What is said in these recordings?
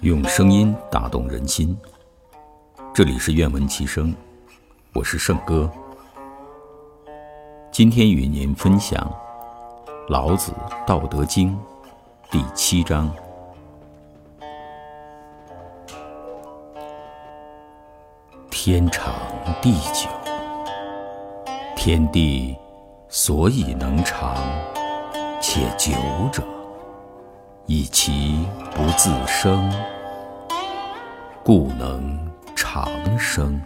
用声音打动人心。这里是愿闻其声，我是圣哥。今天与您分享《老子·道德经》第七章：天长地久，天地所以能长且久者。以其不自生，故能长生。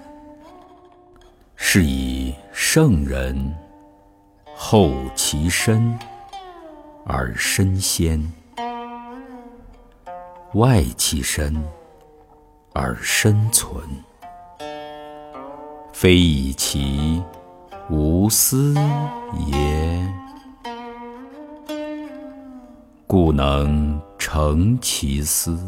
是以圣人后其身而身先，外其身而身存，非以其无私也。故能成其私。